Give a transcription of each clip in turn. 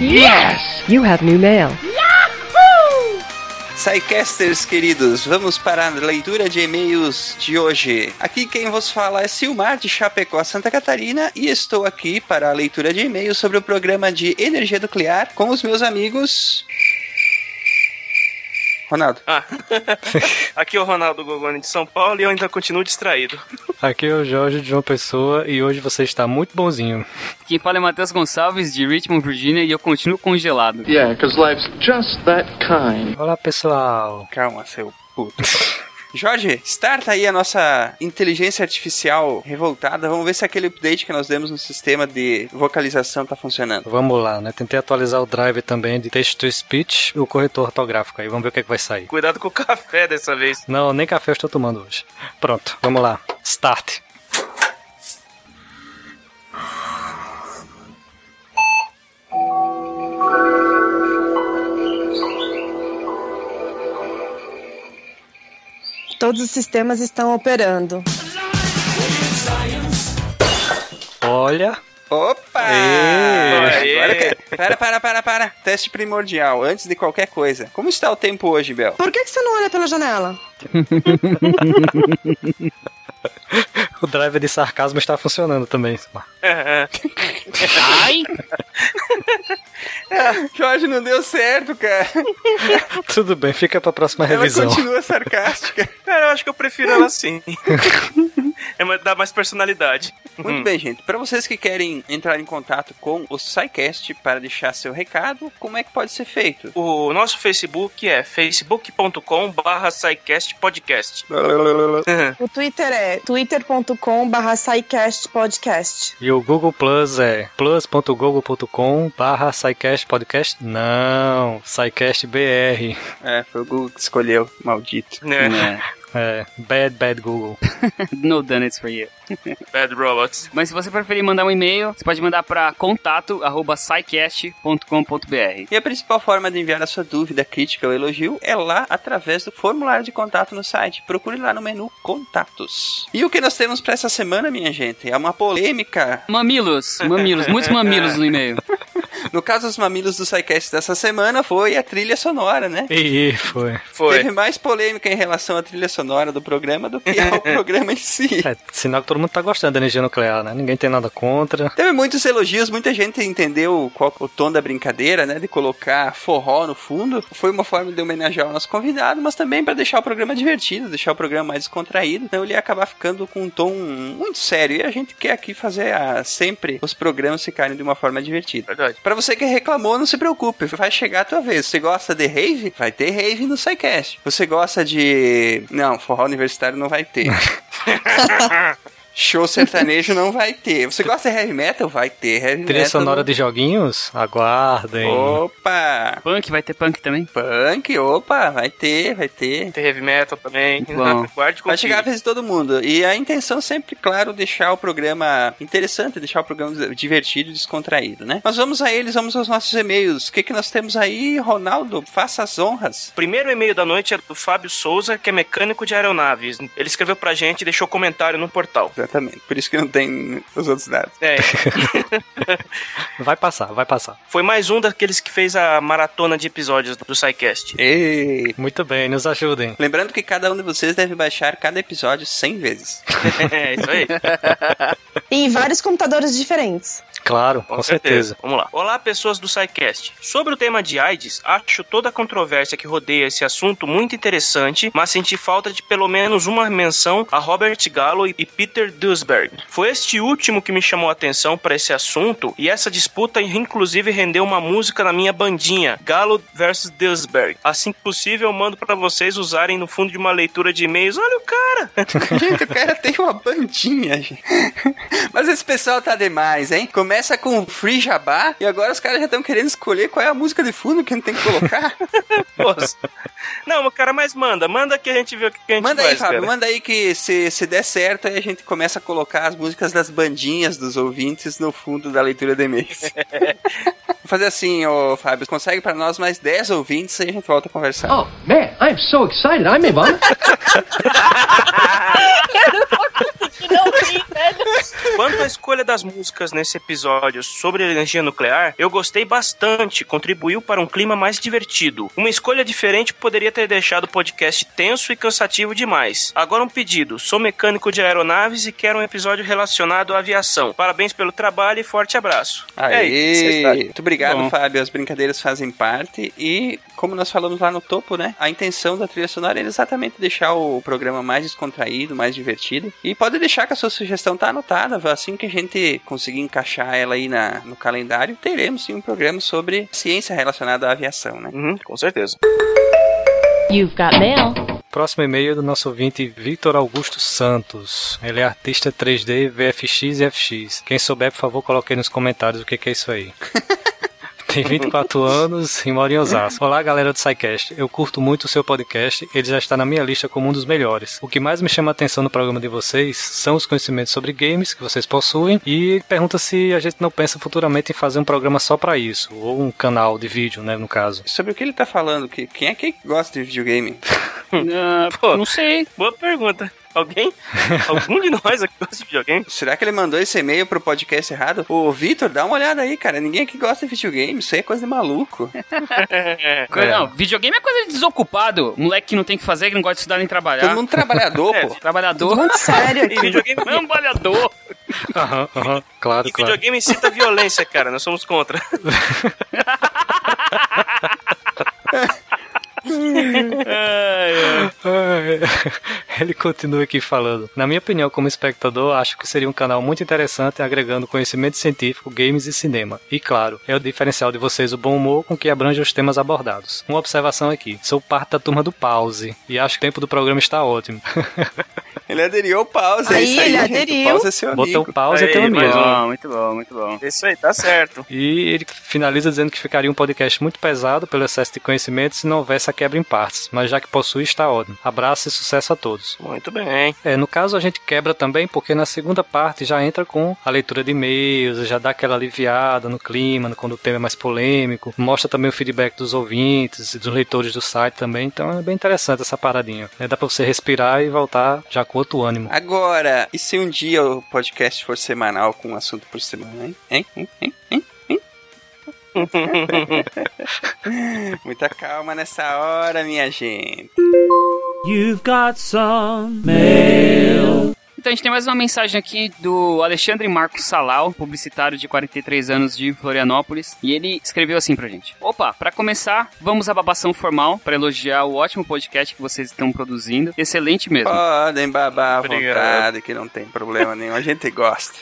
Yes! You have new mail. Psycasters queridos, vamos para a leitura de e-mails de hoje. Aqui quem vos fala é Silmar de Chapecó, Santa Catarina, e estou aqui para a leitura de e-mails sobre o programa de energia nuclear com os meus amigos. Ronaldo. Ah. Aqui é o Ronaldo Gogoni de São Paulo e eu ainda continuo distraído. Aqui é o Jorge de João Pessoa e hoje você está muito bonzinho. Quem fala é Matheus Gonçalves de Richmond, Virginia e eu continuo congelado. Yeah, because life's just that kind. Olá pessoal. Calma, seu puto. Jorge, starta aí a nossa inteligência artificial revoltada. Vamos ver se aquele update que nós demos no sistema de vocalização tá funcionando. Vamos lá, né? Tentei atualizar o drive também de text-to-speech e o corretor ortográfico aí. Vamos ver o que, é que vai sair. Cuidado com o café dessa vez. Não, nem café eu estou tomando hoje. Pronto, vamos lá. Start. Todos os sistemas estão operando. Olha. Opa! Ê. Agora que... Para, para, para, para. Teste primordial, antes de qualquer coisa. Como está o tempo hoje, Bel? Por que, que você não olha pela janela? O drive de sarcasmo está funcionando também. Ai! Jorge, não deu certo, cara. Tudo bem, fica pra próxima Ela revisão. continua sarcástica. Cara, eu acho que eu prefiro ela assim. É, dá mais personalidade. Muito bem, gente. Para vocês que querem entrar em contato com o SciCast para deixar seu recado, como é que pode ser feito? O nosso Facebook é facebook.com barra podcast. O Twitter é twitter.com barra podcast. E o Google Plus é plus.google.com barra Podcast? Não, SciCast BR. É, foi o Google que escolheu, maldito. Né? É, bad, bad Google. no done it's for you. Bad Robots. Mas se você preferir mandar um e-mail, você pode mandar para contato arroba scicast.com.br. E a principal forma de enviar a sua dúvida, crítica ou elogio é lá através do formulário de contato no site. Procure lá no menu Contatos. E o que nós temos para essa semana, minha gente? É uma polêmica. Mamilos, mamilos, muitos mamilos no e-mail. No caso, os mamilos do SciCast dessa semana foi a trilha sonora, né? E foi. Foi. Teve mais polêmica em relação à trilha sonora do programa do que ao programa em si. É, sinal que todo mundo tá gostando da energia nuclear, né? Ninguém tem nada contra. Teve muitos elogios, muita gente entendeu qual o tom da brincadeira, né? De colocar forró no fundo. Foi uma forma de homenagear o nosso convidado, mas também para deixar o programa divertido, deixar o programa mais descontraído. Então ele ia acabar ficando com um tom muito sério. E a gente quer aqui fazer ah, sempre os programas ficarem de uma forma divertida. Verdade. Pra você que reclamou, não se preocupe, vai chegar a tua vez. Você gosta de rave? Vai ter rave no SciCast. Você gosta de. Não, forró universitário não vai ter. Show sertanejo não vai ter. Você gosta de heavy metal? Vai ter heavy Trilha metal. sonora no- de joguinhos? Aguardem. Opa! Punk, vai ter punk também? Punk, opa, vai ter, vai ter. Tem heavy metal também. Bom. Guarde Vai chegar a vez de todo mundo. E a intenção sempre, claro, deixar o programa interessante, deixar o programa divertido e descontraído, né? Mas vamos a eles, vamos aos nossos e-mails. O que, que nós temos aí, Ronaldo? Faça as honras. Primeiro e-mail da noite é do Fábio Souza, que é mecânico de aeronaves. Ele escreveu pra gente e deixou comentário no portal. Exatamente. Por isso que não tem os outros dados. É, Vai passar, vai passar. foi mais um daqueles que fez a maratona de episódios do SciCast. Ei. Muito bem, nos ajudem. Lembrando que cada um de vocês deve baixar cada episódio 100 vezes. é, isso aí. E em vários computadores diferentes. Claro, com, certeza. Vamos lá. Olá, pessoas do SciCast. Sobre o tema de AIDS, acho toda a controvérsia que rodeia esse assunto muito interessante, mas senti falta de pelo menos uma menção a Robert Gallo e Peter Duisberg. Foi este último que me chamou a atenção para esse assunto, e essa disputa inclusive rendeu uma música na minha bandinha, Gallo vs Duisberg. Assim que possível, eu mando para vocês usarem no fundo de uma leitura de e-mails. Olha o cara! gente, o cara tem uma bandinha, gente. Mas esse pessoal tá demais, hein? Começa com Free Jabá e agora os caras já estão querendo escolher qual é a música de fundo que a gente tem que colocar. Nossa. Não, cara, mas manda, manda que a gente vê o que a gente Manda faz, aí, Fábio, cara. manda aí que se, se der certo, aí a gente começa a colocar as músicas das bandinhas dos ouvintes no fundo da leitura de e-mails. Vou fazer assim, ô Fábio, consegue pra nós mais 10 ouvintes e a gente volta a conversar. Oh, man, I'm so excited. I'm Ivan. Quanto à escolha das músicas nesse episódio sobre energia nuclear, eu gostei bastante, contribuiu para um clima mais divertido. Uma escolha diferente poderia ter deixado o podcast tenso e cansativo demais. Agora um pedido: sou mecânico de aeronaves e quero um episódio relacionado à aviação. Parabéns pelo trabalho e forte abraço. Isso, é muito obrigado, Bom. Fábio. As brincadeiras fazem parte e, como nós falamos lá no topo, né? A intenção da trilha sonora é exatamente deixar o programa mais descontraído, mais divertido. E pode deixar que a sua sugestão tá anotada. Assim que a gente conseguir encaixar ela aí na, no calendário, teremos sim um programa sobre ciência relacionada à aviação, né? Uhum, com certeza. You've got mail. Próximo e-mail é do nosso ouvinte Victor Augusto Santos. Ele é artista 3D, VFX e FX. Quem souber, por favor, coloque aí nos comentários o que, que é isso aí. Tem 24 anos e mora em Osasco. Olá, galera do SciCast. Eu curto muito o seu podcast. Ele já está na minha lista como um dos melhores. O que mais me chama a atenção no programa de vocês são os conhecimentos sobre games que vocês possuem e pergunta se a gente não pensa futuramente em fazer um programa só para isso, ou um canal de vídeo, né, no caso. Sobre o que ele tá falando? Que, quem é que gosta de videogame? Ah, Pô. não sei. Boa pergunta. Alguém? Algum de nós aqui gosta de videogame? Será que ele mandou esse e-mail pro podcast errado? Ô, Vitor, dá uma olhada aí, cara. Ninguém aqui gosta de videogame. Isso aí é coisa de maluco. Coisa- Não, videogame é coisa de desocupado. Moleque que não tem o que fazer, que não gosta de estudar nem Todo trabalhar. mundo trabalhador, É, pô. Trabalhador. Muito sério E aqui. videogame, Trabalhador. Aham, aham, claro, e claro. videogame incita violência, cara. Nós somos contra. Ai, Ele continua aqui falando. Na minha opinião, como espectador, acho que seria um canal muito interessante agregando conhecimento científico, games e cinema. E claro, é o diferencial de vocês o bom humor com que abrange os temas abordados. Uma observação aqui. Sou parte da turma do pause e acho que o tempo do programa está ótimo. Ele aderiu ao pause. é Aí, isso aí, ele aderiu. O pause é seu amigo. Botou pause e Aí, teu amigo. um. Bom, muito bom, muito bom. Isso aí, tá certo. E ele finaliza dizendo que ficaria um podcast muito pesado pelo excesso de conhecimento se não houvesse a quebra em partes, mas já que possui, está ótimo. Abraço e sucesso a todos. Muito bem. É, no caso a gente quebra também porque na segunda parte já entra com a leitura de e-mails, já dá aquela aliviada no clima, quando o tema é mais polêmico, mostra também o feedback dos ouvintes e dos leitores do site também, então é bem interessante essa paradinha. É, dá pra você respirar e voltar já com outro ânimo. Agora, e se um dia o podcast for semanal com um assunto por semana, hein? Hein? Hein? Hein? Hein? Muita calma nessa hora, minha gente. Então a gente tem mais uma mensagem aqui do Alexandre Marcos Salal, publicitário de 43 anos de Florianópolis, e ele escreveu assim pra gente: Opa, pra começar, vamos à babação formal pra elogiar o ótimo podcast que vocês estão produzindo. Excelente mesmo. Podem babar à vontade, que não tem problema nenhum. A gente gosta.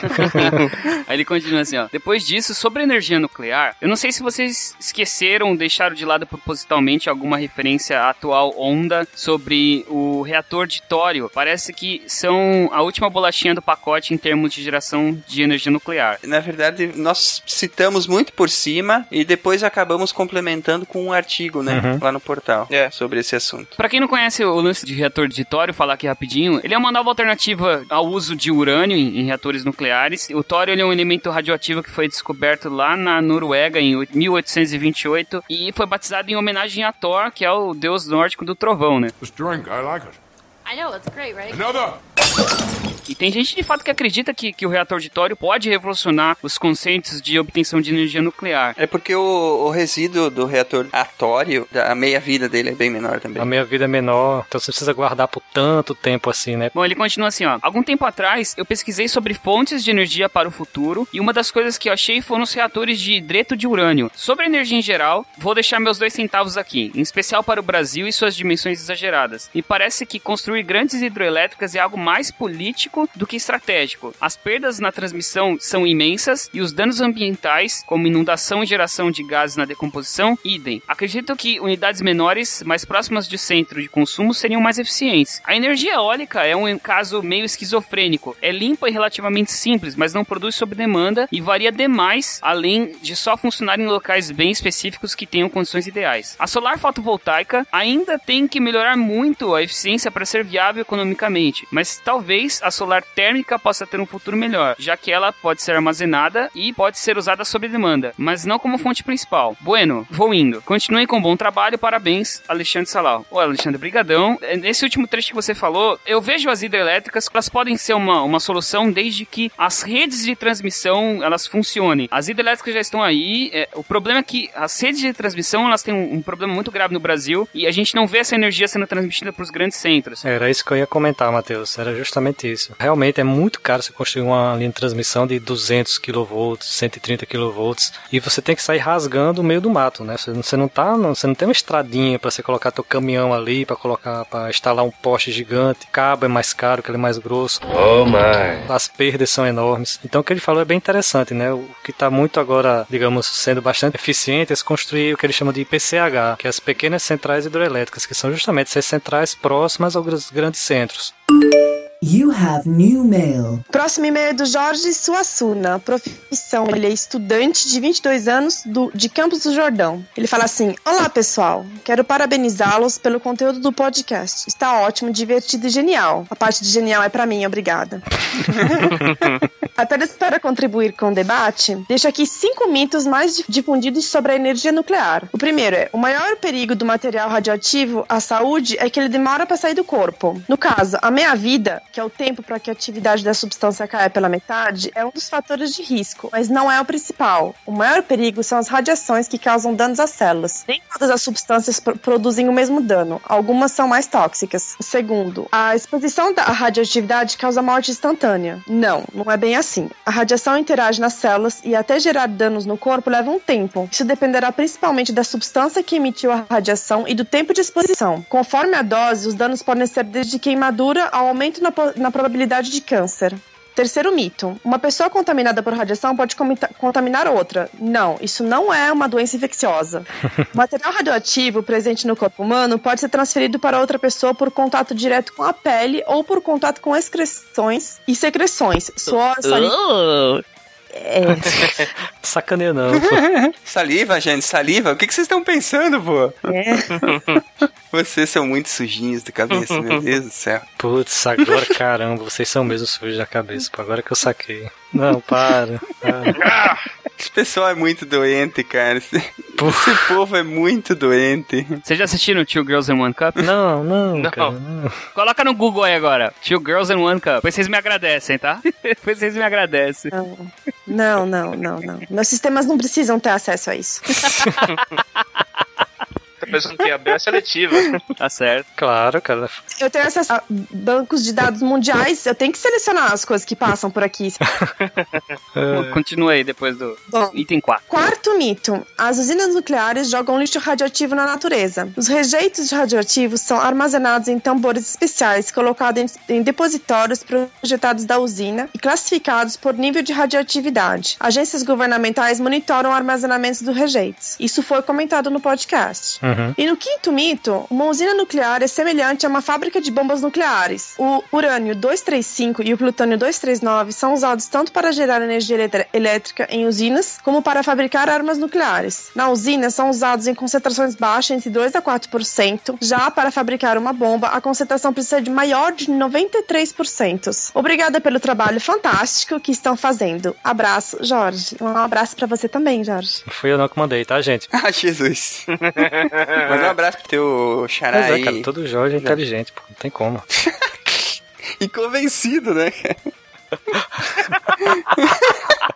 Aí ele continua assim, ó. Depois disso, sobre energia nuclear, eu não sei se vocês esqueceram deixaram de lado propositalmente alguma referência à atual onda sobre o reator de tório. Parece que são a última bolachinha do pacote em termos de geração de energia nuclear. Na verdade, nós citamos muito por cima e depois acabamos complementando com um artigo, né? Uhum. Lá no portal. É. Sobre esse assunto. Pra quem não conhece o lance de reator de tório, falar aqui rapidinho, ele é uma nova alternativa ao uso de urânio em, em reatores nucleares. O tório ele é um elemento radioativo que foi descoberto lá na Noruega em 1828 e foi batizado em homenagem a Thor, que é o deus nórdico do trovão, né? Drink, I like it. I know, it's great, right? Another! E tem gente de fato que acredita que, que o reator de tório pode revolucionar os conceitos de obtenção de energia nuclear. É porque o, o resíduo do reator atório, a meia-vida dele é bem menor também. A minha vida é menor, então você precisa guardar por tanto tempo assim, né? Bom, ele continua assim, ó. Algum tempo atrás, eu pesquisei sobre fontes de energia para o futuro e uma das coisas que eu achei foram os reatores de hidreto de urânio. Sobre energia em geral, vou deixar meus dois centavos aqui, em especial para o Brasil e suas dimensões exageradas. Me parece que construir grandes hidroelétricas é algo mais político do que estratégico. As perdas na transmissão são imensas e os danos ambientais, como inundação e geração de gases na decomposição, idem. Acredito que unidades menores, mais próximas do centro de consumo, seriam mais eficientes. A energia eólica é um caso meio esquizofrênico. É limpa e relativamente simples, mas não produz sob demanda e varia demais, além de só funcionar em locais bem específicos que tenham condições ideais. A solar fotovoltaica ainda tem que melhorar muito a eficiência para ser viável economicamente, mas talvez a solar térmica possa ter um futuro melhor, já que ela pode ser armazenada e pode ser usada sob demanda, mas não como fonte principal. Bueno, vou indo. Continuem com bom trabalho, parabéns, Alexandre Salal. Ô, Alexandre, brigadão. É, Nesse último trecho que você falou, eu vejo as hidrelétricas, elas podem ser uma, uma solução desde que as redes de transmissão, elas funcionem. As hidrelétricas já estão aí, é, o problema é que as redes de transmissão, elas têm um, um problema muito grave no Brasil e a gente não vê essa energia sendo transmitida para os grandes centros. Era isso que eu ia comentar, Matheus. Era justamente isso. Realmente é muito caro você construir uma linha de transmissão de 200 kV, 130 kV, e você tem que sair rasgando o meio do mato, né? Você, você não tá, não, você não tem uma estradinha para você colocar teu caminhão ali, para colocar, para instalar um poste gigante. Cabo é mais caro, que ele é mais grosso. Oh my. As perdas são enormes. Então o que ele falou é bem interessante, né? O que está muito agora, digamos, sendo bastante eficiente é se construir o que ele chama de IPCH, que é as pequenas centrais hidroelétricas, que são justamente essas centrais próximas aos grandes centros. You have new mail. Próximo e-mail é do Jorge Suassuna. Profissão, ele é estudante de 22 anos do, de Campos do Jordão. Ele fala assim: Olá pessoal, quero parabenizá-los pelo conteúdo do podcast. Está ótimo, divertido e genial. A parte de genial é pra mim, obrigada. Apenas para contribuir com o debate, deixo aqui cinco mitos mais di- difundidos sobre a energia nuclear. O primeiro é: o maior perigo do material radioativo à saúde é que ele demora para sair do corpo. No caso, a meia-vida, que é o tempo para que a atividade da substância caia pela metade, é um dos fatores de risco, mas não é o principal. O maior perigo são as radiações que causam danos às células. Nem todas as substâncias pro- produzem o mesmo dano, algumas são mais tóxicas. Segundo, a exposição da radioatividade causa morte instantânea. Não, não é bem assim. A radiação interage nas células e até gerar danos no corpo leva um tempo. Isso dependerá principalmente da substância que emitiu a radiação e do tempo de exposição. Conforme a dose, os danos podem ser desde queimadura ao aumento na, na probabilidade de câncer. Terceiro mito. Uma pessoa contaminada por radiação pode contaminar outra. Não, isso não é uma doença infecciosa. O material radioativo presente no corpo humano pode ser transferido para outra pessoa por contato direto com a pele ou por contato com excreções e secreções. Suor, saliva. É, Sacaneia não. pô. Saliva, gente, saliva. O que, que vocês estão pensando, pô? é. Vocês são muito sujinhos da cabeça, meu Deus do céu. Putz, agora caramba, vocês são mesmo sujos da cabeça. Pô, agora que eu saquei. Não, para. para. Esse pessoal é muito doente, cara. Esse, esse povo é muito doente. Vocês já assistiram Two Girls in One Cup? Não, não, Não. cara, não. Coloca no Google aí agora. Two Girls in One Cup. Depois vocês me agradecem, tá? Depois vocês me agradecem. Não, não, não, não. Meus sistemas não precisam ter acesso a isso. Tá pensando que abriu a seletiva. Tá certo. Claro, cara. Eu tenho acesso a bancos de dados mundiais, eu tenho que selecionar as coisas que passam por aqui. É, Continua aí depois do Bom, item 4. Quarto mito: as usinas nucleares jogam lixo radioativo na natureza. Os rejeitos radioativos são armazenados em tambores especiais colocados em, em depositórios projetados da usina e classificados por nível de radioatividade. Agências governamentais monitoram o armazenamento dos rejeitos. Isso foi comentado no podcast. Uhum. E no quinto mito, uma usina nuclear é semelhante a uma fábrica de bombas nucleares. O urânio 235 e o plutônio 239 são usados tanto para gerar energia elétrica em usinas, como para fabricar armas nucleares. Na usina, são usados em concentrações baixas, entre 2 a 4%. Já para fabricar uma bomba, a concentração precisa de maior de 93%. Obrigada pelo trabalho fantástico que estão fazendo. Abraço, Jorge. Um abraço para você também, Jorge. Fui eu não que mandei, tá, gente? Ah, Jesus. Manda um abraço pro teu xará Mas é, aí. cara, todo Jorge é inteligente, pô. Não tem como. E convencido, né, cara?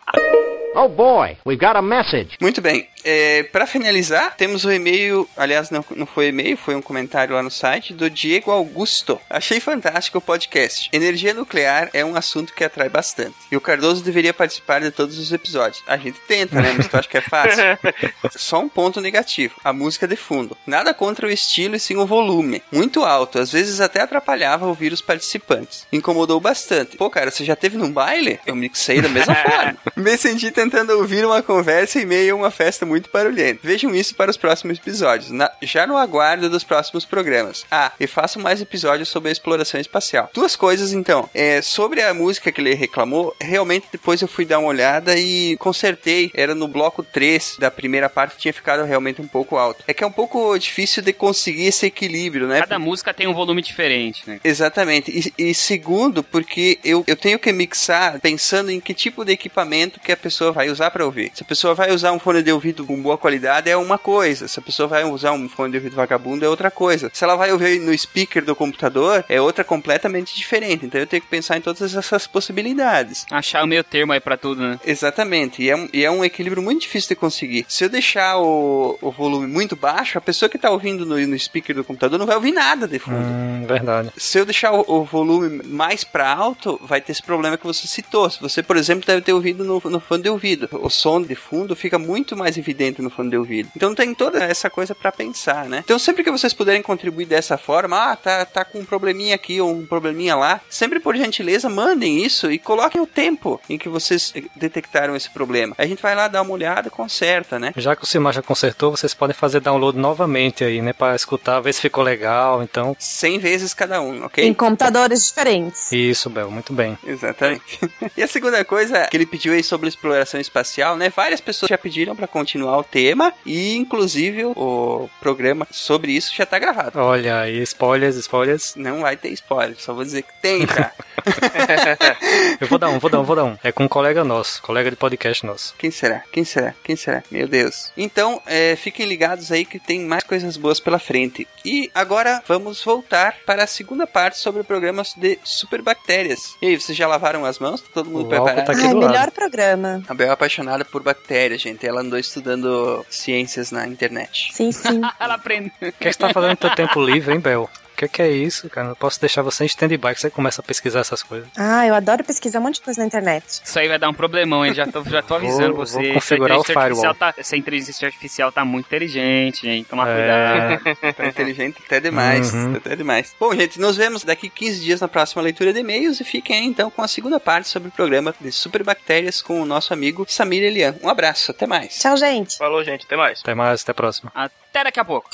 Oh boy, we've got a message. Muito bem. É, para finalizar, temos o e-mail, aliás, não, não foi e-mail, foi um comentário lá no site do Diego Augusto. Achei fantástico o podcast. Energia nuclear é um assunto que atrai bastante. E o Cardoso deveria participar de todos os episódios. A gente tenta, né? Mas tu acha que é fácil? Só um ponto negativo: a música de fundo. Nada contra o estilo e sim o volume. Muito alto, às vezes até atrapalhava ouvir os participantes. Incomodou bastante. Pô, cara, você já teve num baile? Eu me sei da mesma forma. Me senti tentando ouvir uma conversa em meio a uma festa muito barulhento. Vejam isso para os próximos episódios. Na- já no aguardo dos próximos programas. Ah, e façam mais episódios sobre a exploração espacial. Duas coisas, então. É, sobre a música que ele reclamou, realmente depois eu fui dar uma olhada e consertei. Era no bloco 3 da primeira parte, tinha ficado realmente um pouco alto. É que é um pouco difícil de conseguir esse equilíbrio, né? Cada música tem um volume diferente, né? Exatamente. E, e segundo, porque eu, eu tenho que mixar pensando em que tipo de equipamento que a pessoa vai usar para ouvir. Se a pessoa vai usar um fone de ouvido com boa qualidade, é uma coisa. Se a pessoa vai usar um fone de ouvido vagabundo, é outra coisa. Se ela vai ouvir no speaker do computador, é outra completamente diferente. Então eu tenho que pensar em todas essas possibilidades. Achar o meio termo aí pra tudo, né? Exatamente, e é, um, e é um equilíbrio muito difícil de conseguir. Se eu deixar o, o volume muito baixo, a pessoa que tá ouvindo no, no speaker do computador não vai ouvir nada de fundo. Hum, verdade. Se eu deixar o, o volume mais para alto, vai ter esse problema que você citou. Se você, por exemplo, deve ter ouvido no, no fone de ouvido, o som de fundo fica muito mais evidente no fone de ouvido. Então tem toda essa coisa para pensar, né? Então sempre que vocês puderem contribuir dessa forma, ah, tá, tá com um probleminha aqui ou um probleminha lá, sempre por gentileza mandem isso e coloquem o tempo em que vocês eh, detectaram esse problema. A gente vai lá dar uma olhada, conserta, né? Já que o Simar já consertou, vocês podem fazer download novamente aí, né? Pra escutar, ver se ficou legal. Então, 100 vezes cada um, ok? Em computadores diferentes. isso, Bel, muito bem. Exatamente. e a segunda coisa que ele pediu aí sobre exploração espacial, né? Várias pessoas já pediram pra continuar o tema e inclusive o programa sobre isso já tá gravado. Olha aí, spoilers, spoilers. Não vai ter spoiler, só vou dizer que tem, tá? Eu vou dar um, vou dar um, vou dar um. É com um colega nosso, colega de podcast nosso. Quem será? Quem será? Quem será? Meu Deus. Então, é, fiquem ligados aí que tem mais coisas boas pela frente. E agora vamos voltar para a segunda parte sobre programas de superbactérias. E aí, vocês já lavaram as mãos? Tá todo mundo O álcool preparado? tá aqui Ai, melhor lado. Programa. A Bel é apaixonada por bactérias, gente. Ela andou estudando ciências na internet. Sim, sim. Ela aprende. O que, é que você tá fazendo no teu tempo livre, hein, Bel? O que, que é isso, cara? Não posso deixar você em stand-by que você começa a pesquisar essas coisas. Ah, eu adoro pesquisar um monte de coisa na internet. Isso aí vai dar um problemão, hein? Já tô, já tô avisando Vou- você. vou configurar Essa inteligência o firewall. artificial Tá, essa inteligência artificial tá muito inteligente, hein? Toma É. cuidado. Tá inteligente até demais. Uhum. tá Até demais. Bom, gente, nos vemos daqui 15 dias na próxima leitura de e-mails e fiquem aí então com a segunda parte sobre o programa de superbactérias com o nosso amigo Samir Elian. Um abraço, até mais. Tchau, gente. Falou, gente. Até mais. Até mais, até a próxima. Até daqui a pouco.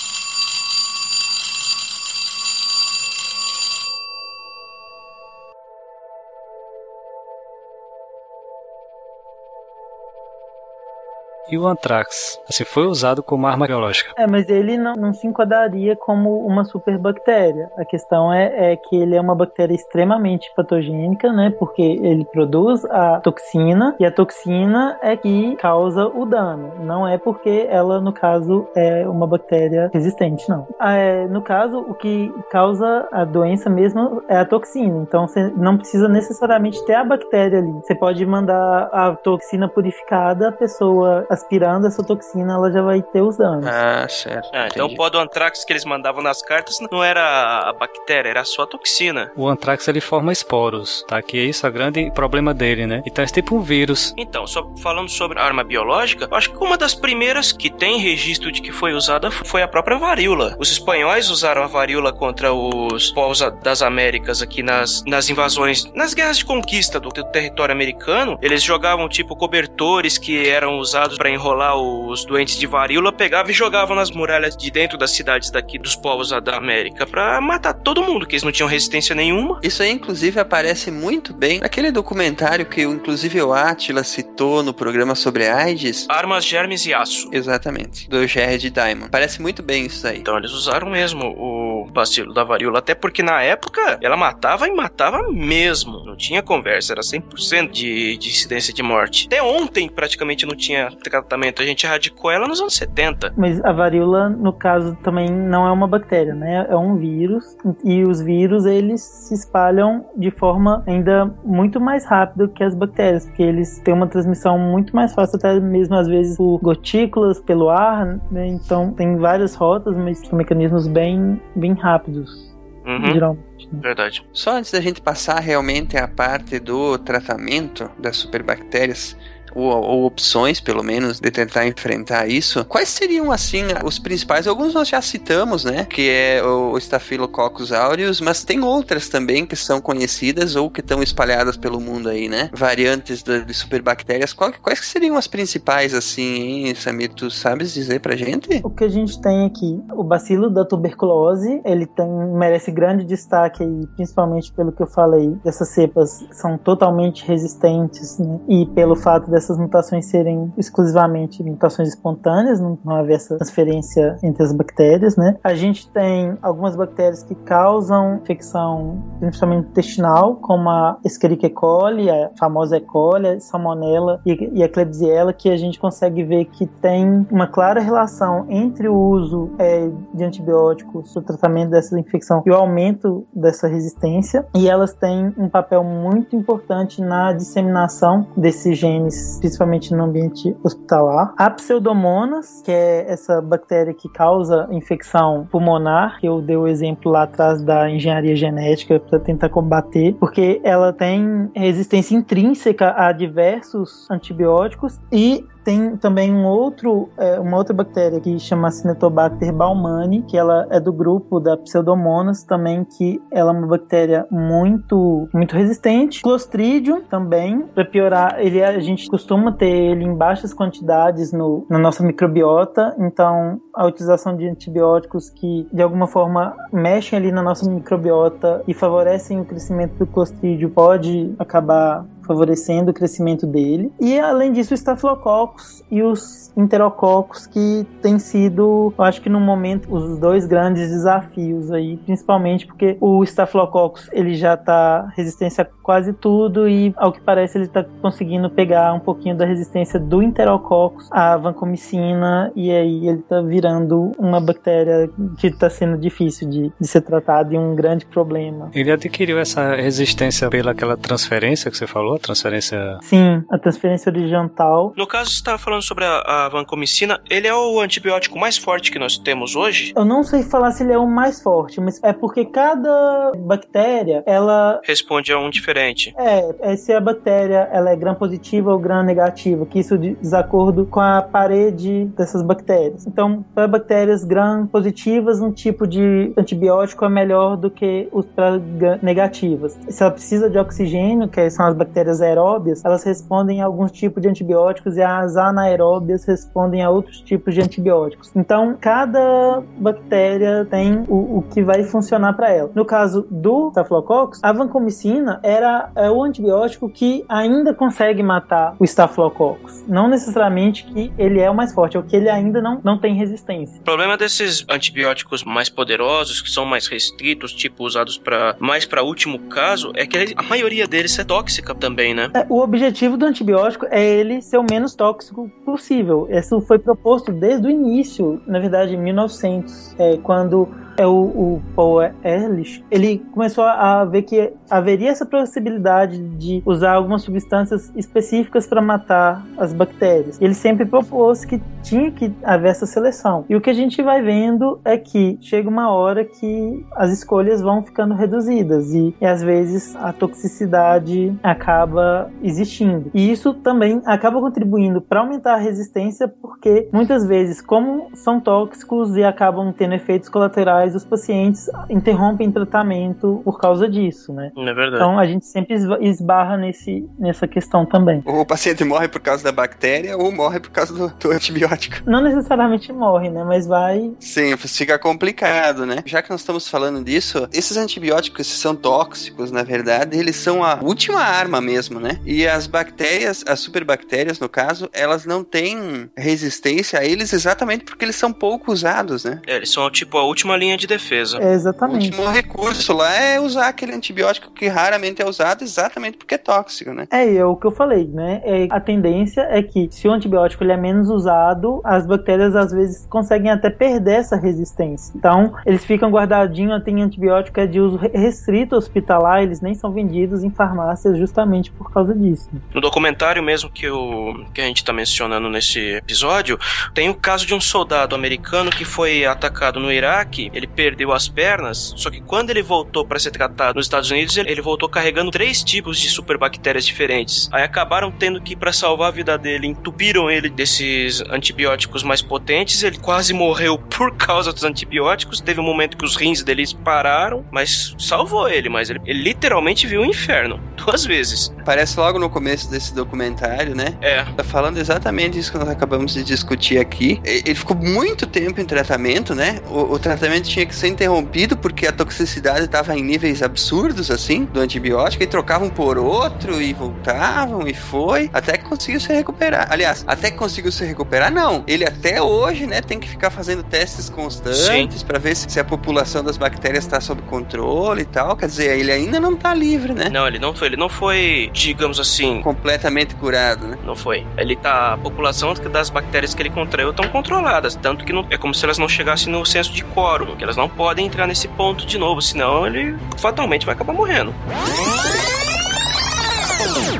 E o Anthrax? Assim, foi usado como arma biológica. É, mas ele não, não se enquadraria como uma superbactéria. A questão é, é que ele é uma bactéria extremamente patogênica, né? Porque ele produz a toxina e a toxina é que causa o dano. Não é porque ela, no caso, é uma bactéria resistente, não. Ah, é, no caso, o que causa a doença mesmo é a toxina. Então você não precisa necessariamente ter a bactéria ali. Você pode mandar a toxina purificada, a pessoa aspirando essa toxina, ela já vai ter os danos. Ah, certo. Ah, então o pó do antrax que eles mandavam nas cartas não era a bactéria, era só a toxina. O Anthrax ele forma esporos, tá? Que é isso a grande problema dele, né? Então é tipo um vírus. Então, só falando sobre a arma biológica, acho que uma das primeiras que tem registro de que foi usada foi a própria varíola. Os espanhóis usaram a varíola contra os povos das Américas aqui nas, nas invasões, nas guerras de conquista do, do território americano. Eles jogavam tipo cobertores que eram usados para enrolar os doentes de varíola, pegavam e jogavam nas muralhas de dentro das cidades daqui dos povos da América para matar todo mundo, que eles não tinham resistência nenhuma. Isso aí, inclusive, aparece muito bem naquele documentário que, inclusive, o Atila citou no programa sobre AIDS. Armas, germes e aço. Exatamente, do Jared Diamond. Parece muito bem isso aí. Então eles usaram mesmo o bacilo da varíola, até porque na época ela matava e matava mesmo. Não tinha conversa, era 100% de, de incidência de morte. Até ontem praticamente não tinha tratamento, a gente erradicou ela nos anos 70. Mas a varíola, no caso, também não é uma bactéria, né? É um vírus. E os vírus, eles se espalham de forma ainda muito mais rápida que as bactérias, porque eles têm uma transmissão muito mais fácil, até mesmo às vezes por gotículas, pelo ar, né? Então tem várias rotas, mas são mecanismos bem, bem rápidos, Uhum, geralmente. né? verdade. Só antes da gente passar realmente a parte do tratamento das superbactérias, ou, ou opções, pelo menos, de tentar enfrentar isso. Quais seriam, assim, os principais? Alguns nós já citamos, né? Que é o Staphylococcus aureus, mas tem outras também que são conhecidas ou que estão espalhadas pelo mundo aí, né? Variantes de, de superbactérias. Qual, quais que seriam as principais, assim, hein, Samir? Tu sabes dizer pra gente? O que a gente tem aqui, o bacilo da tuberculose, ele tem, merece grande destaque aí, principalmente pelo que eu falei, dessas cepas são totalmente resistentes, né? E pelo fato dessas mutações serem exclusivamente mutações espontâneas, não, haver essa transferência entre as bactérias, né? A gente tem algumas bactérias que causam infecção, principalmente intestinal, como a Escherichia coli, a famosa E. coli, a Salmonella e a Klebsiella, que a gente consegue ver que tem uma clara relação entre o uso é, de antibióticos, o tratamento dessa infecção e o aumento dessa resistência, e elas têm um papel muito importante na disseminação desses genes, principalmente no ambiente hospitalar. A Pseudomonas, que é essa bactéria que causa infecção pulmonar, eu dei o exemplo lá atrás da engenharia genética para tentar combater, porque ela tem resistência intrínseca a diversos antibióticos e tem também um outro, é, uma outra bactéria que chama Cinetobacter baumani, que ela é do grupo da Pseudomonas também, que ela é uma bactéria muito, muito resistente. Clostridium também, para piorar, ele a gente costuma ter ele em baixas quantidades no, na nossa microbiota, então a utilização de antibióticos que de alguma forma mexem ali na nossa microbiota e favorecem o crescimento do Clostridium pode acabar favorecendo o crescimento dele. E além disso, o Staphylococcus e os Enterococos que têm sido, eu acho que no momento, os dois grandes desafios aí, principalmente porque o Staphylococcus ele já está resistência a quase tudo e ao que parece ele está conseguindo pegar um pouquinho da resistência do Enterococcus à vancomicina e aí ele está virando uma bactéria que está sendo difícil de, de ser tratada e um grande problema. Ele adquiriu essa resistência pela aquela transferência que você falou, transferência. Sim, a transferência horizontal. No caso, você estava falando sobre a, a, vancomicina, ele é o antibiótico mais forte que nós temos hoje? Eu não sei falar se ele é o mais forte, mas é porque cada bactéria, ela... Responde a um diferente. É, é se a bactéria ela é gram positiva ou gram negativa, que isso diz acordo com a parede dessas bactérias. Então, para bactérias gram positivas, um tipo de antibiótico é melhor do que os para negativas. Se ela precisa de oxigênio, que são as bactérias bactérias aeróbias, elas respondem a alguns tipos de antibióticos e as anaeróbias respondem a outros tipos de antibióticos. Então, cada bactéria tem o, o que vai funcionar para ela. No caso do Staphylococcus, a vancomicina era é o antibiótico que ainda consegue matar o Staphylococcus. Não necessariamente que ele é o mais forte, é o que ele ainda não, não tem resistência. O problema desses antibióticos mais poderosos, que são mais restritos, tipo usados para mais para último caso, é que a maioria deles é tóxica também também, né? É, o objetivo do antibiótico é ele ser o menos tóxico possível. Isso foi proposto desde o início, na verdade, em 1900, é, quando é o, o Paul Ehrlich, ele começou a ver que haveria essa possibilidade de usar algumas substâncias específicas para matar as bactérias. Ele sempre propôs que tinha que haver essa seleção. E o que a gente vai vendo é que chega uma hora que as escolhas vão ficando reduzidas e, e às vezes a toxicidade acaba existindo. E isso também acaba contribuindo para aumentar a resistência porque muitas vezes, como são tóxicos e acabam tendo efeitos colaterais, os pacientes interrompem tratamento por causa disso, né? É verdade. Então a gente sempre esbarra nesse, nessa questão também. O paciente morre por causa da bactéria ou morre por causa do, do antibiótico. Não necessariamente morre, né? Mas vai. Sim, fica complicado, né? Já que nós estamos falando disso, esses antibióticos são tóxicos, na verdade, eles são a última arma mesmo, né? E as bactérias, as superbactérias, no caso, elas não têm resistência a eles exatamente porque eles são pouco usados, né? É, eles são tipo a última linha de defesa. É, exatamente. O último recurso lá é usar aquele antibiótico que raramente é usado exatamente porque é tóxico, né? É, é o que eu falei, né? É, a tendência é que se o antibiótico ele é menos usado, as bactérias às vezes conseguem até perder essa resistência. Então, eles ficam guardadinhos, tem antibiótico que é de uso restrito hospitalar, eles nem são vendidos em farmácias justamente por causa disso. No documentário mesmo que, o, que a gente está mencionando nesse episódio, tem o caso de um soldado americano que foi atacado no Iraque ele perdeu as pernas, só que quando ele voltou para ser tratado nos Estados Unidos, ele, voltou carregando três tipos de superbactérias diferentes. Aí acabaram tendo que, para salvar a vida dele, entupiram ele desses antibióticos mais potentes. Ele quase morreu por causa dos antibióticos. Teve um momento que os rins dele pararam, mas salvou ele. Mas ele, ele literalmente viu o inferno duas vezes. Parece logo no começo desse documentário, né? É. Tá falando exatamente isso que nós acabamos de discutir aqui. Ele ficou muito tempo em tratamento, né? O, o tratamento tinha que ser interrompido porque a toxicidade estava em níveis absurdos, assim, do antibiótico, e trocavam por outro e voltavam e foi, até que conseguiu se recuperar. Aliás, até que conseguiu se recuperar, não. Ele até hoje, né, tem que ficar fazendo testes constantes para ver se, se a população das bactérias está sob controle e tal. Quer dizer, ele ainda não tá livre, né? Não, ele não foi. Ele não foi, digamos assim, Completamente curado, né? Não foi. Ele tá. A população das bactérias que ele contraiu estão controladas. Tanto que não, é como se elas não chegassem no senso de quórum. Que elas não podem entrar nesse ponto de novo. Senão ele fatalmente vai acabar morrendo.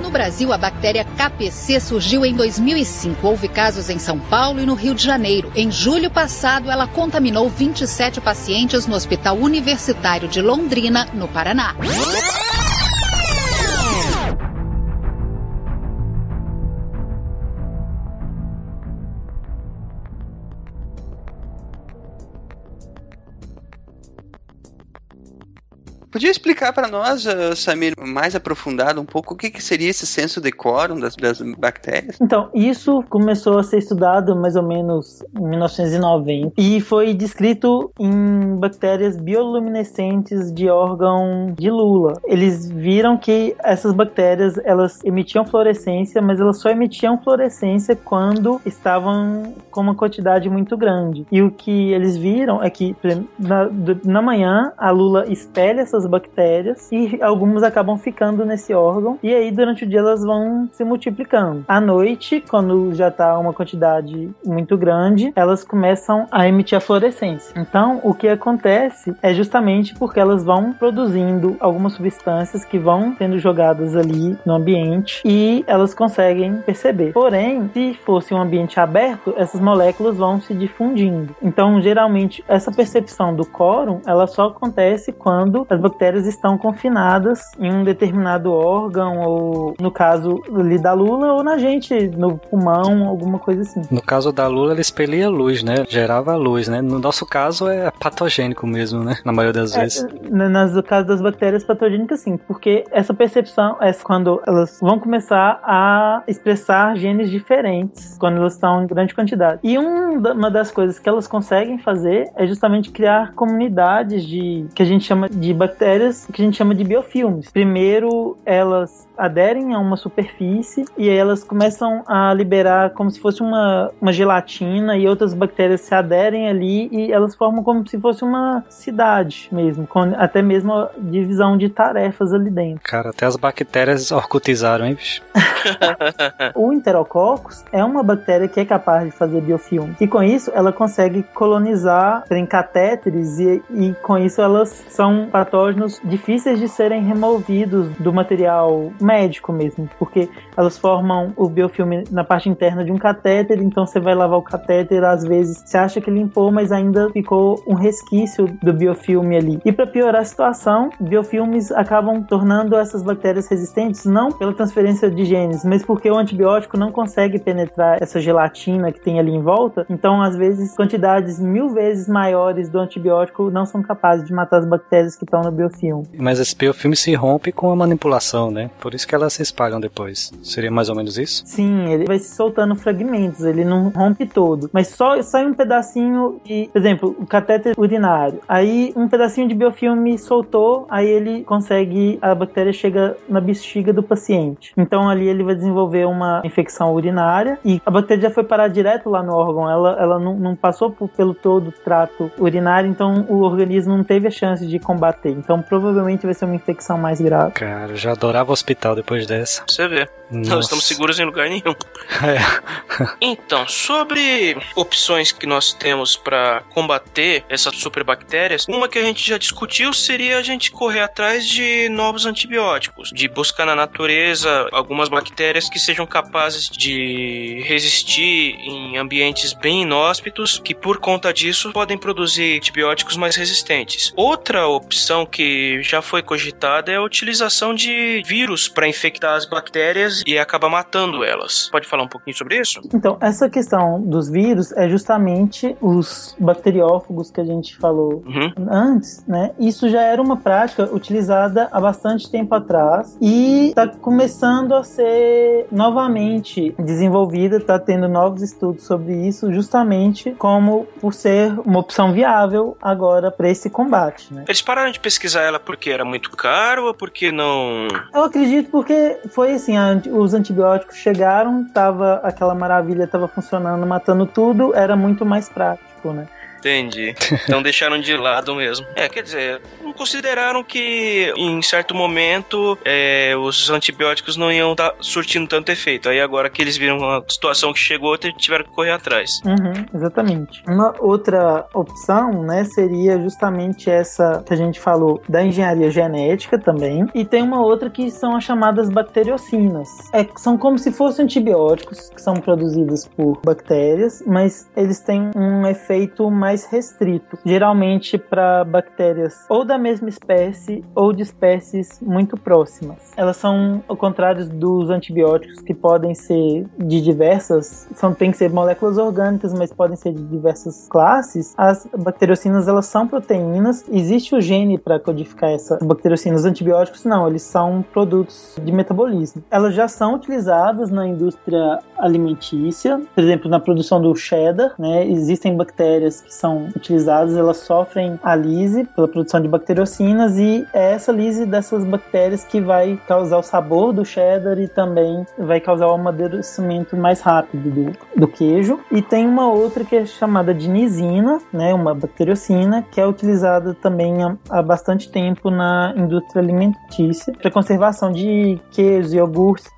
No Brasil, a bactéria KPC surgiu em 2005. Houve casos em São Paulo e no Rio de Janeiro. Em julho passado, ela contaminou 27 pacientes no Hospital Universitário de Londrina, no Paraná. Podia explicar para nós, uh, Samir, mais aprofundado um pouco o que, que seria esse senso de quórum das, das bactérias? Então, isso começou a ser estudado mais ou menos em 1990 e foi descrito em bactérias bioluminescentes de órgão de lula. Eles viram que essas bactérias, elas emitiam fluorescência, mas elas só emitiam fluorescência quando estavam com uma quantidade muito grande. E o que eles viram é que na, na manhã a lula espelha essas bactérias e algumas acabam ficando nesse órgão e aí durante o dia elas vão se multiplicando. À noite, quando já está uma quantidade muito grande, elas começam a emitir a fluorescência. Então, o que acontece é justamente porque elas vão produzindo algumas substâncias que vão sendo jogadas ali no ambiente e elas conseguem perceber. Porém, se fosse um ambiente aberto, essas moléculas vão se difundindo. Então, geralmente, essa percepção do quórum, ela só acontece quando as bactérias estão confinadas em um determinado órgão, ou no caso ali da lula, ou na gente, no pulmão, alguma coisa assim. No caso da lula, ela expelia luz, né? Gerava luz, né? No nosso caso, é patogênico mesmo, né? Na maioria das vezes. Na- Nas, no caso das bactérias patogênicas, sim, porque essa percepção é quando elas vão começar a expressar genes diferentes, quando elas estão em grande quantidade. E um uma das coisas que elas conseguem fazer é justamente criar comunidades de que a gente chama de bactérias, que a gente chama de biofilmes. Primeiro, elas aderem a uma superfície e aí elas começam a liberar como se fosse uma, uma gelatina e outras bactérias se aderem ali e elas formam como se fosse uma cidade mesmo, com até mesmo a divisão de tarefas ali dentro. Cara, até as bactérias orcutizaram, hein, bicho? O Enterococcus é uma bactéria que é capaz de fazer biofilme. E com isso, ela consegue colonizar em catéteres e, e com isso elas são patógenos difíceis de serem removidos do material médico mesmo, porque elas formam o biofilme na parte interna de um catéter, então você vai lavar o catéter, às vezes você acha que limpou, mas ainda ficou um resquício do biofilme ali. E para piorar a situação, biofilmes acabam tornando essas bactérias resistentes não pela transferência de genes, mas porque o antibiótico não consegue penetrar essa gelatina que tem ali em volta. Então, às vezes, quantidades mil vezes maiores do antibiótico não são capazes de matar as bactérias que estão no biofilme. Mas esse biofilme se rompe com a manipulação, né? Por isso que elas se espalham depois. Seria mais ou menos isso? Sim, ele vai se soltando fragmentos, ele não rompe todo. Mas só sai um pedacinho de, por exemplo, o catéter urinário. Aí um pedacinho de biofilme soltou, aí ele consegue, a bactéria chega na bexiga do paciente. Então ali ele vai desenvolver uma infecção urinária e a bactéria já foi parar direto lá no órgão, ela, ela não, não passou por- pelo todo o trato urinário, então o organismo não teve a chance de combater. Então Então provavelmente vai ser uma infecção mais grave. Cara, eu já adorava o hospital depois dessa. Você vê. Nossa. Não estamos seguros em lugar nenhum. É. Então, sobre opções que nós temos para combater essas superbactérias, uma que a gente já discutiu seria a gente correr atrás de novos antibióticos, de buscar na natureza algumas bactérias que sejam capazes de resistir em ambientes bem inóspitos, que por conta disso podem produzir antibióticos mais resistentes. Outra opção que já foi cogitada é a utilização de vírus para infectar as bactérias e acabar matando elas. Pode falar um pouquinho sobre isso? Então, essa questão dos vírus é justamente os bacteriófagos que a gente falou Uhum. antes, né? Isso já era uma prática utilizada há bastante tempo atrás e está começando a ser novamente desenvolvida, está tendo novos estudos sobre isso, justamente como por ser uma opção viável agora para esse combate, né? Eles pararam de pesquisar ela porque era muito caro ou porque não. Eu acredito porque foi assim, os antibióticos chegaram, tava aquela maravilha, tava funcionando, matando tudo, era muito mais prático, né? Entendi. Então deixaram de lado mesmo. É, quer dizer, consideraram que em certo momento é, os antibióticos não iam estar surtindo tanto efeito. Aí agora que eles viram a situação que chegou, tiveram que correr atrás. Uhum, exatamente. Uma outra opção, né, seria justamente essa que a gente falou da engenharia genética também. E tem uma outra que são as chamadas bacteriocinas. É, são como se fossem antibióticos que são produzidos por bactérias, mas eles têm um efeito mais restrito, geralmente para bactérias ou da mesma espécie ou de espécies muito próximas. Elas são ao contrário dos antibióticos que podem ser de diversas, são tem que ser moléculas orgânicas, mas podem ser de diversas classes. As bacteriocinas elas são proteínas. Existe o gene para codificar essas bacteriocinas. Os antibióticos não, eles são produtos de metabolismo. Elas já são utilizadas na indústria alimentícia, por exemplo, na produção do cheddar, né? Existem bactérias que são utilizadas, elas sofrem a lise pela produção de bacteriocinas e é essa lise dessas bactérias que vai causar o sabor do cheddar e também vai causar o amadurecimento mais rápido do, do queijo. E tem uma outra que é chamada de nisina, né? Uma bacteriocina que é utilizada também há, há bastante tempo na indústria alimentícia para conservação de queijos, iogurtes,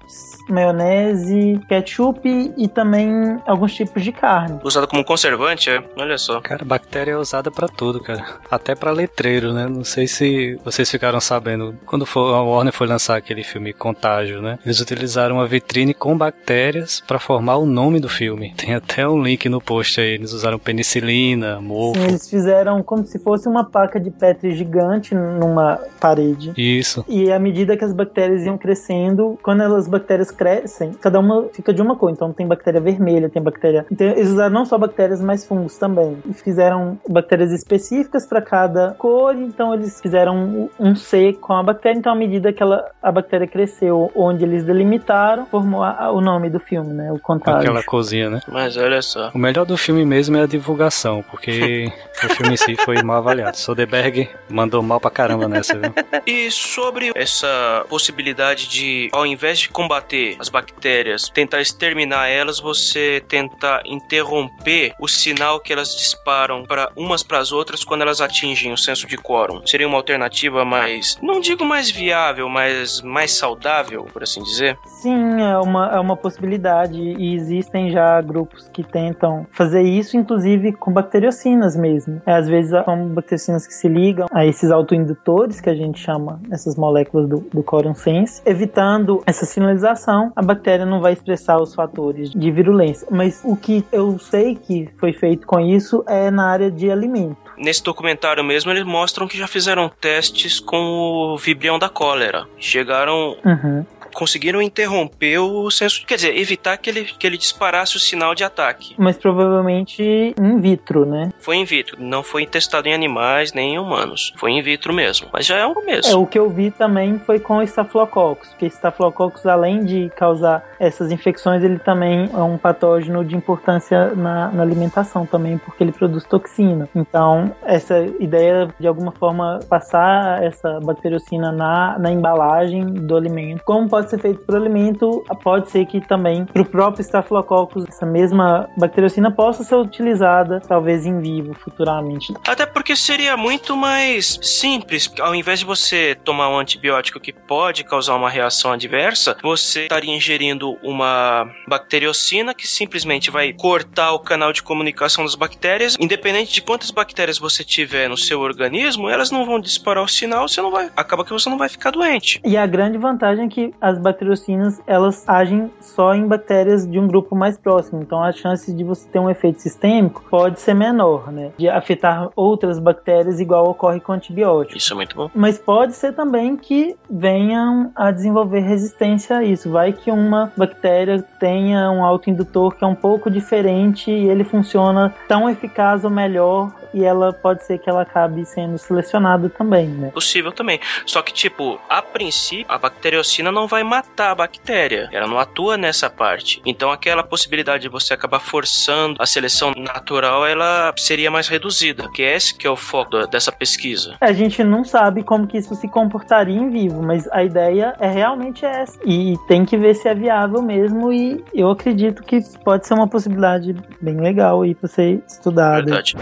maionese, ketchup e também alguns tipos de carne. Usada como conservante, é? Olha só. Cara, bactéria é usada pra tudo, cara. Até pra letreiro, né? Não sei se vocês ficaram sabendo. Quando for, a Warner foi lançar aquele filme Contágio, né? Eles utilizaram uma vitrine com bactérias pra formar o nome do filme. Tem até um link no post aí. Eles usaram penicilina, mofo. Sim, eles fizeram como se fosse uma placa de Petri gigante numa parede. Isso. E à medida que as bactérias iam crescendo, quando as bactérias crescem, cada uma fica de uma cor. Então tem bactéria vermelha, tem bactéria. Então, eles usaram não só bactérias, mas fungos também. E fizeram bactérias específicas para cada cor. Então eles fizeram um C com a bactéria. Então à medida que ela, a bactéria cresceu, onde eles delimitaram, formou a- o nome do filme, né? O Com contágio. aquela cozinha, né? Mas olha só. O melhor do filme mesmo é a divulgação, porque o filme em si foi mal avaliado. Soderbergh mandou mal pra caramba nessa, viu? E sobre essa possibilidade de, ao invés de combater as bactérias, tentar exterminar elas, você tentar interromper o sinal que elas disparam para umas para as outras quando elas atingem o senso de quórum. Seria uma alternativa mais, não digo mais viável, mas mais saudável, por assim dizer. Sim, é uma, é uma possibilidade e existem já grupos que tentam fazer isso, inclusive com bacteriocinas mesmo. É, às vezes são bacteriocinas que se ligam a esses autoindutores que a gente chama essas moléculas do, do quorum sense, evitando essa sinalização, a bactéria não vai expressar os fatores de virulência. Mas o que eu sei que foi feito com isso é na área de alimento. Nesse documentário mesmo, eles mostram que já fizeram testes com o vibrião da cólera. Chegaram Uhum. Conseguiram interromper o senso, quer dizer, evitar que ele, que ele disparasse o sinal de ataque. Mas provavelmente in vitro, né? Foi in vitro, não foi testado em animais nem em humanos. Foi in vitro mesmo, mas já é um começo. É, o que eu vi também foi com o Staphylococcus, porque Staphylococcus, além de causar essas infecções, ele também é um patógeno de importância na, na alimentação também, porque ele produz toxina. Então, essa ideia de alguma forma passar essa bacteriocina na, na embalagem do alimento, como pode pode ser feito por alimento, pode ser que também para o próprio Staphylococcus essa mesma bacteriocina possa ser utilizada talvez em vivo futuramente. Até porque seria muito mais simples, ao invés de você tomar um antibiótico que pode causar uma reação adversa, você estaria ingerindo uma bacteriocina que simplesmente vai cortar o canal de comunicação das bactérias, independente de quantas bactérias você tiver no seu organismo, elas não vão disparar o sinal, você não vai, acaba que você não vai ficar doente. E a grande vantagem é que as bacteriocinas, elas agem só em bactérias de um grupo mais próximo, então as chances de você ter um efeito sistêmico pode ser menor, né? De afetar outras bactérias igual ocorre com antibióticos. Isso é muito bom. Mas pode ser também que venham a desenvolver resistência a isso. Vai que uma bactéria tenha um autoindutor que é um pouco diferente e ele funciona tão eficaz ou melhor e ela pode ser que ela acabe sendo selecionada também, né? Possível também. Só que, tipo, a princípio, a bacteriocina não vai matar a bactéria. Ela não atua nessa parte. Então, aquela possibilidade de você acabar forçando a seleção natural, ela seria mais reduzida. Que é esse que é o foco dessa pesquisa. A gente não sabe como que isso se comportaria em vivo, mas a ideia é realmente essa. E tem que ver se é viável mesmo. E eu acredito que pode ser uma possibilidade bem legal aí pra ser estudada. Verdade.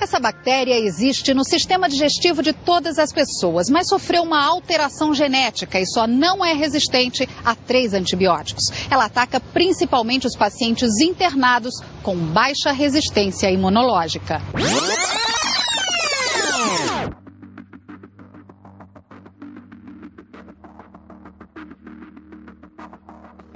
Essa bactéria existe no sistema digestivo de todas as pessoas, mas sofreu uma alteração genética e só não é resistente a três antibióticos. Ela ataca principalmente os pacientes internados com baixa resistência imunológica.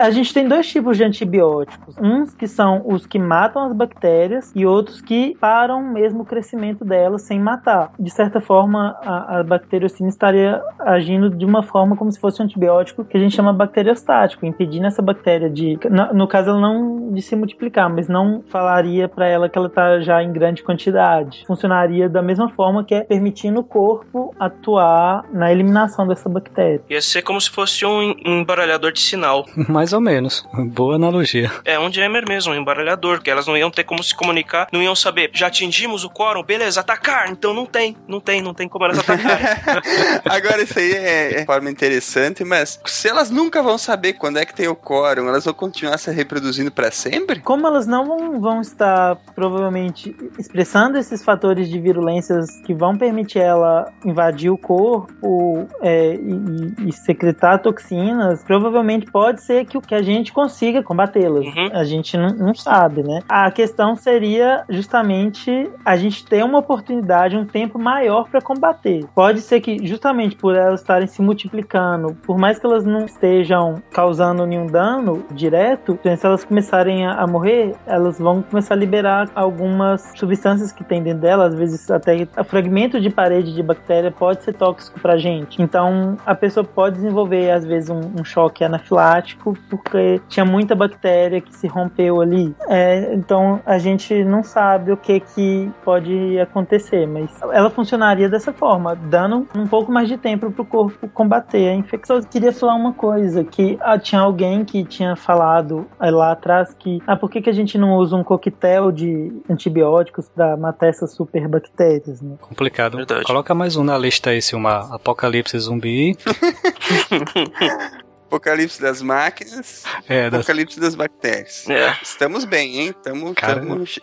A gente tem dois tipos de antibióticos. Uns que são os que matam as bactérias e outros que param mesmo o crescimento delas sem matar. De certa forma, a, a bacteriocina estaria agindo de uma forma como se fosse um antibiótico que a gente chama bacteriostático, impedindo essa bactéria de, no, no caso, ela não de se multiplicar, mas não falaria para ela que ela está já em grande quantidade. Funcionaria da mesma forma que é permitindo o corpo atuar na eliminação dessa bactéria. Ia ser como se fosse um embaralhador de sinal. Mais ou menos. Boa analogia. É um jammer mesmo, um embaralhador, que elas não iam ter como se comunicar, não iam saber, já atingimos o quórum, beleza, atacar. Então não tem, não tem, não tem como elas atacarem. Agora, isso aí é, é forma interessante, mas se elas nunca vão saber quando é que tem o quórum, elas vão continuar se reproduzindo para sempre? Como elas não vão, vão estar provavelmente expressando esses fatores de virulências que vão permitir ela invadir o corpo é, e, e secretar toxinas, provavelmente pode ser que, que a gente consiga combatê-las. Uhum. A gente não, não sabe, né? A questão seria justamente a gente ter uma oportunidade, um tempo maior para combater. Pode ser que justamente por elas estarem se multiplicando, por mais que elas não estejam causando nenhum dano direto, se elas começarem a, a morrer, elas vão começar a liberar algumas substâncias que tem dentro dela, às vezes até fragmento de parede de bactéria pode ser tóxico pra gente. Então a pessoa pode desenvolver às vezes um, um choque anafilático porque tinha muita bactéria que se rompeu ali. É, então a gente não sabe o que que pode acontecer, mas ela funcionaria dessa forma, dando um pouco mais de tempo pro corpo combater a infecção. Eu queria falar uma coisa, que ah, tinha alguém que tinha falado ah, lá atrás que, ah, por que, que a gente não usa um coquetel de antibióticos para matar essas superbactérias, né? Complicado. Verdade. Coloca mais um na lista aí, Silmar. Apocalipse zumbi. Apocalipse das máquinas, É, das- apocalipse das bactérias. É. Estamos bem, hein? Estamos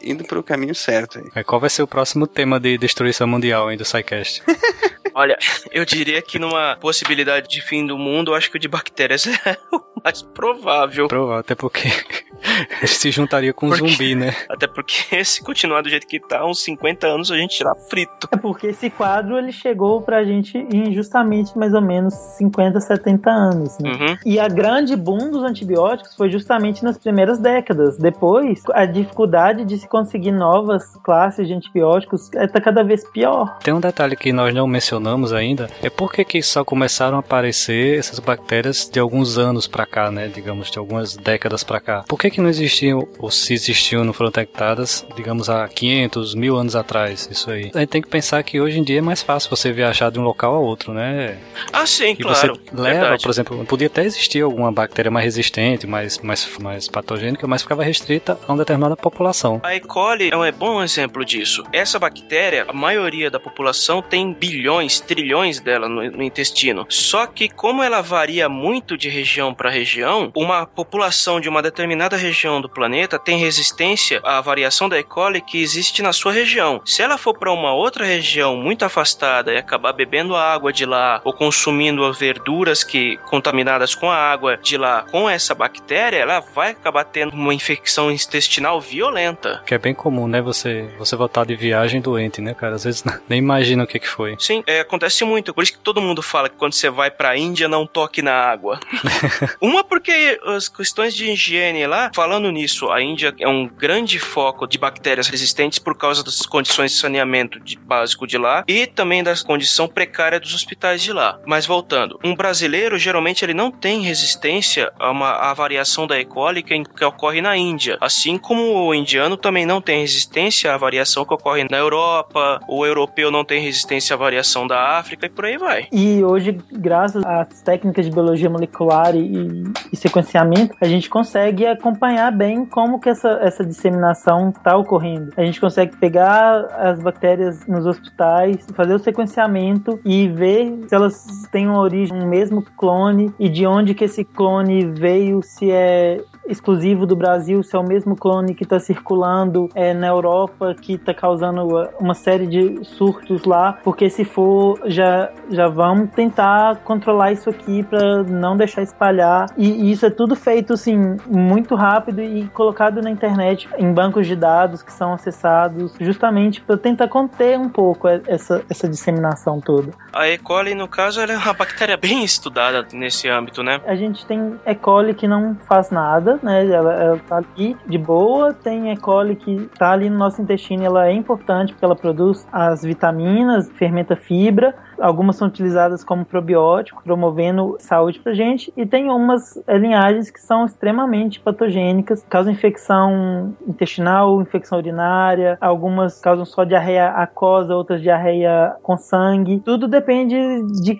indo pro caminho certo aí. É, Qual vai ser o próximo tema de destruição mundial aí do SciCast? Olha, eu diria que numa possibilidade de fim do mundo, eu acho que o de bactérias é o mais provável. Provável, até porque ele se juntaria com um Por quê? zumbi, né? Até porque se continuar do jeito que tá, uns 50 anos a gente irá frito. É porque esse quadro ele chegou pra gente em justamente mais ou menos 50, 70 anos, né? Uhum. E a grande boom dos antibióticos foi justamente nas primeiras décadas. Depois, a dificuldade de se conseguir novas classes de antibióticos está cada vez pior. Tem um detalhe que nós não mencionamos ainda, é por que que só começaram a aparecer essas bactérias de alguns anos pra cá, né? Digamos, de algumas décadas pra cá. Por que que não existiam, ou se existiam, não foram detectadas, digamos, há 500, mil anos atrás, isso aí. A gente tem que pensar que hoje em dia é mais fácil você viajar de um local a outro, né? Ah, sim, E claro. você leva, Verdade. por exemplo, podia até existia alguma bactéria mais resistente, mais, mais, mais patogênica, mas ficava restrita a uma determinada população. A E. coli é um bom exemplo disso. Essa bactéria, a maioria da população tem bilhões, trilhões dela no, no intestino. Só que como ela varia muito de região para região, uma população de uma determinada região do planeta tem resistência à variação da E. coli que existe na sua região. Se ela for para uma outra região muito afastada e acabar bebendo a água de lá ou consumindo verduras que contaminadas com a água de lá com essa bactéria, ela vai acabar tendo uma infecção intestinal violenta. Que é bem comum, né? Você, você voltar de viagem doente, né, cara? Às vezes nem imagina o que, que foi. Sim, é, acontece muito. Por isso que todo mundo fala que quando você vai pra Índia, não toque na água. uma porque as questões de higiene lá, falando nisso, a Índia é um grande foco de bactérias resistentes por causa das condições de saneamento de, básico de lá e também da condição precária dos hospitais de lá. Mas voltando, um brasileiro geralmente ele não tem resistência a uma a variação da E. coli que, que ocorre na Índia, assim como o indiano também não tem resistência à variação que ocorre na Europa, o europeu não tem resistência à variação da África e por aí vai. E hoje, graças às técnicas de biologia molecular e, e sequenciamento, a gente consegue acompanhar bem como que essa, essa disseminação está ocorrendo. A gente consegue pegar as bactérias nos hospitais, fazer o sequenciamento e ver se elas têm uma origem, um mesmo clone e de onde que esse clone veio, se é exclusivo do Brasil, se é o mesmo clone que está circulando é, na Europa, que está causando uma série de surtos lá, porque se for, já, já vamos tentar controlar isso aqui para não deixar espalhar. E, e, isso é tudo feito, assim, muito rápido e colocado na internet, em bancos de dados que são acessados, justamente para tentar conter um pouco essa, essa disseminação toda. A E. coli, no caso, ela é uma bactéria bem estudada nesse âmbito, né? A gente tem E. coli que não faz nada, né? Ela, ela tá ali de boa. Tem E. coli que tá ali no nosso intestino, ela é importante porque ela produz as vitaminas, fermenta fibra. Algumas são utilizadas como probiótico, promovendo saúde pra gente. E tem umas linhagens que são extremamente patogênicas, causam infecção intestinal, infecção urinária. Algumas causam só diarreia aquosa, outras diarreia com sangue. Tudo depende de,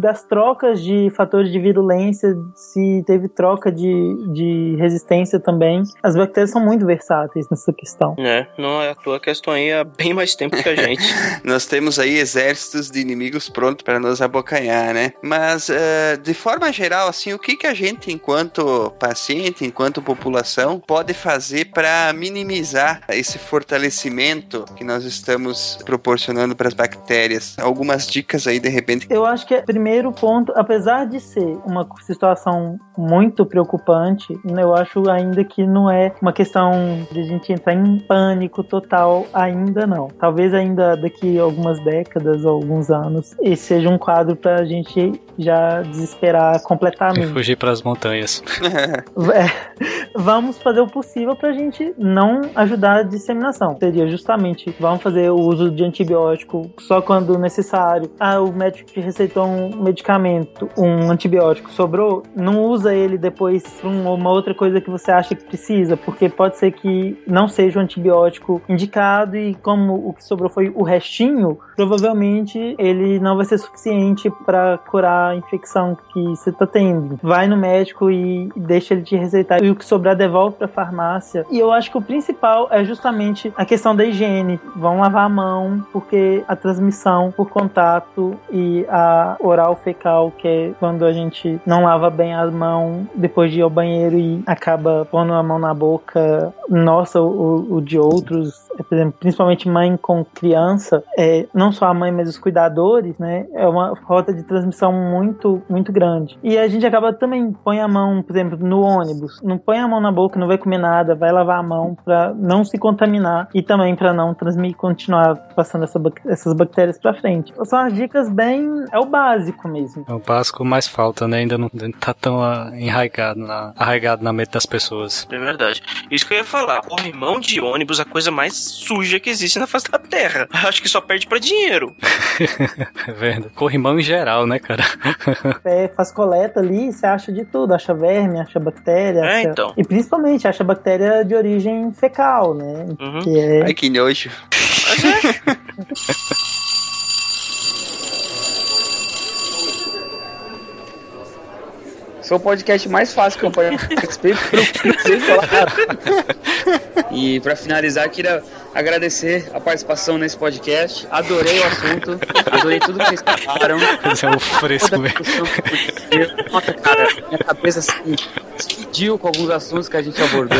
das trocas de fatores de virulência, se teve troca de, de resistência também. As bactérias são muito versáteis nessa questão. É, não é a tua questão aí há bem mais tempo que a gente. Nós temos aí exércitos de inimigos prontos para nos abocanhar, né? Mas, uh, de forma geral, assim, o que, que a gente, enquanto paciente, enquanto população, pode fazer para minimizar esse fortalecimento que nós estamos proporcionando para as bactérias? Algumas dicas aí, de repente. Eu acho que, primeiro ponto, apesar de ser uma situação muito preocupante, eu acho ainda que não é uma questão de a gente entrar em pânico total, ainda não. Talvez ainda daqui algumas décadas ou alguns anos, esse seja um quadro para a gente já desesperar completamente. E fugir para as montanhas. é, vamos fazer o possível para a gente não ajudar a disseminação. Seria justamente, vamos fazer o uso de antibiótico só quando necessário. Ah, o médico te receitou um medicamento, um antibiótico, sobrou, não usa ele depois para uma outra coisa que você acha que precisa, porque pode ser que não seja o antibiótico indicado e como o que sobrou foi o restinho, provavelmente ele não vai ser suficiente para curar a infecção que você tá tendo. Vai no médico e deixa ele te receitar e o que sobrar devolve para farmácia. E eu acho que o principal é justamente a questão da higiene. Vão lavar a mão, porque a transmissão por contato e a oral fecal, que é quando a gente não lava bem a mão depois de ir ao banheiro e acaba pondo a mão na boca, nossa, o, o de outros, por exemplo, principalmente mãe com criança, é, não só a mãe, mas os cuidadores, né? É uma rota de transmissão muito, muito grande. E a gente acaba também põe a mão, por exemplo, no ônibus, não põe a mão na boca, não vai comer nada, vai lavar a mão para não se contaminar e também para não transmitir, continuar passando essa, essas bactérias para frente. São as dicas bem, é o básico mesmo. É o básico mais falta, né? Ainda não, não tá tão uh, enraigado na, arraigado na mente das pessoas. É verdade. Isso que eu ia falar, corrimão de ônibus é a coisa mais suja que existe na face da terra. Acho que só perde para dinheiro. é verdade. Corrimão em geral, né, cara? é, faz coleta ali, você acha de tudo. Acha verme, acha bactéria. É, acha... então. E principalmente acha bactéria de origem fecal, né? Uhum. Que é... Ai, que nojo. foi o podcast mais fácil que eu participei. e para finalizar, queria agradecer a participação nesse podcast. Adorei o assunto, adorei tudo que vocês falaram. Esse é o fresco, velho. Nossa, cara, minha cabeça assim, explodiu com alguns assuntos que a gente abordou.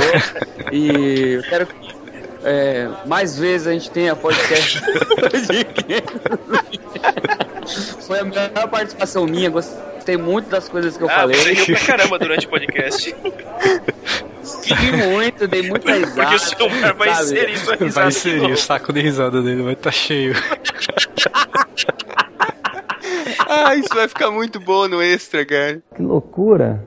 E eu quero que é, mais vezes a gente tenha podcast. Foi a melhor participação minha, gostei muito das coisas que eu ah, falei. Você riu pra caramba durante o podcast. Ri muito, dei muita risada. Porque o seu vai sabe? inserir sua risada. Vai novo. o saco de risada dele vai estar cheio. Ah, isso vai ficar muito bom no extra, cara. Que loucura.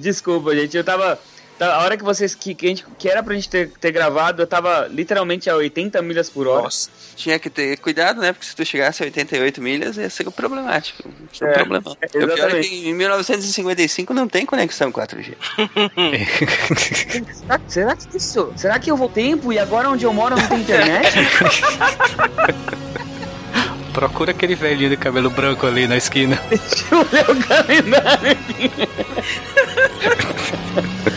Desculpa, gente. Eu tava. tá- A hora que vocês. Que, que, a gente, que era pra gente ter, ter gravado, eu tava literalmente a 80 milhas por hora. Nossa. Tinha que ter cuidado, né? Porque se tu chegasse a 88 milhas, ia ser problemático. Isso é um É, problema. é, o pior é que em 1955 não tem conexão 4G. Será, será que isso? Será que eu vou tempo e agora onde eu moro não tem internet? Procura aquele velhinho de cabelo branco ali na esquina. Deixa eu o calendário aqui.